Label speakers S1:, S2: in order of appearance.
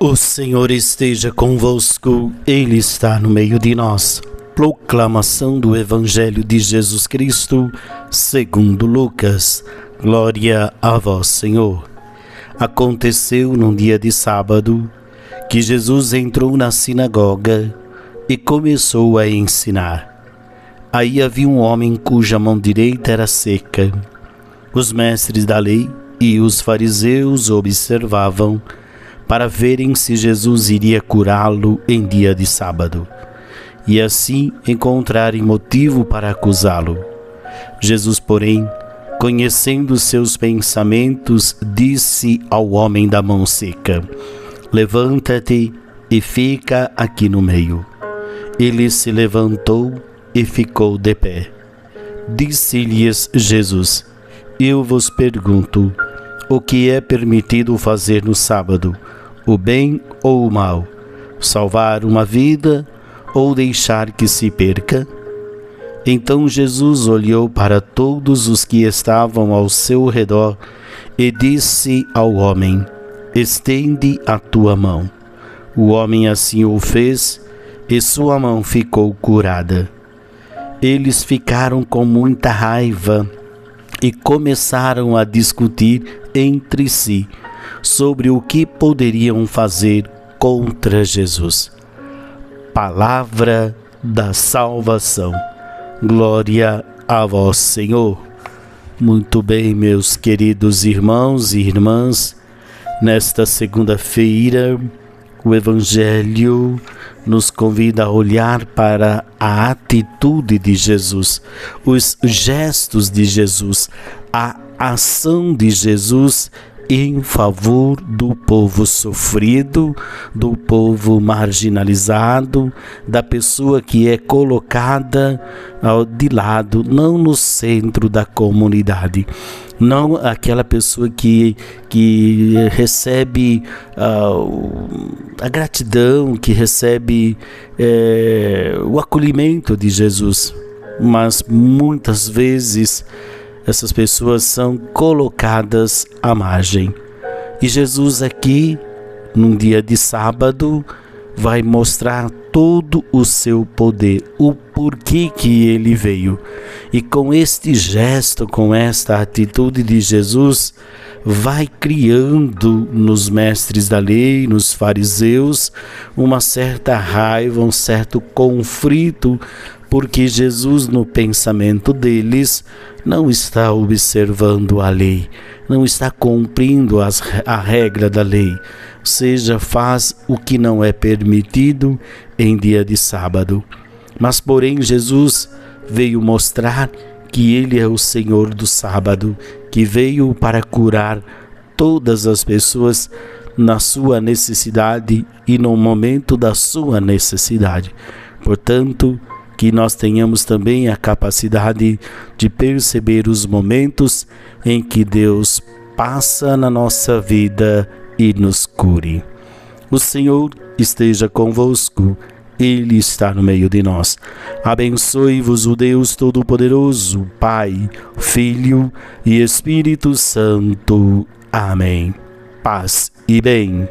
S1: O Senhor esteja convosco, Ele está no meio de nós. Proclamação do Evangelho de Jesus Cristo, segundo Lucas. Glória a vós, Senhor. Aconteceu num dia de sábado que Jesus entrou na sinagoga e começou a ensinar. Aí havia um homem cuja mão direita era seca. Os mestres da lei e os fariseus observavam para verem se Jesus iria curá-lo em dia de sábado e assim encontrarem motivo para acusá-lo. Jesus, porém, conhecendo seus pensamentos, disse ao homem da mão seca: Levanta-te e fica aqui no meio. Ele se levantou e ficou de pé. Disse-lhes Jesus: Eu vos pergunto, o que é permitido fazer no sábado? o bem ou o mal, salvar uma vida ou deixar que se perca? Então Jesus olhou para todos os que estavam ao seu redor e disse ao homem: Estende a tua mão. O homem assim o fez e sua mão ficou curada. Eles ficaram com muita raiva e começaram a discutir entre si sobre o que poderiam fazer contra Jesus. Palavra da salvação. Glória a vós, Senhor. Muito bem, meus queridos irmãos e irmãs, nesta segunda-feira, o Evangelho nos convida a olhar para a atitude de Jesus, os gestos de Jesus, a ação de Jesus em favor do povo sofrido, do povo marginalizado, da pessoa que é colocada de lado, não no centro da comunidade. Não aquela pessoa que, que recebe uh, a gratidão, que recebe é, o acolhimento de Jesus, mas muitas vezes essas pessoas são colocadas à margem. E Jesus aqui, num dia de sábado, vai mostrar todo o seu poder, o porquê que ele veio. E com este gesto, com esta atitude de Jesus, vai criando nos mestres da lei, nos fariseus, uma certa raiva, um certo conflito, porque Jesus, no pensamento deles, não está observando a lei, não está cumprindo as, a regra da lei, seja, faz o que não é permitido em dia de sábado. Mas, porém, Jesus veio mostrar que Ele é o Senhor do sábado, que veio para curar todas as pessoas na sua necessidade e no momento da sua necessidade. Portanto, que nós tenhamos também a capacidade de perceber os momentos em que Deus passa na nossa vida e nos cure. O Senhor esteja convosco, Ele está no meio de nós. Abençoe-vos o Deus Todo-Poderoso, Pai, Filho e Espírito Santo. Amém. Paz e bem.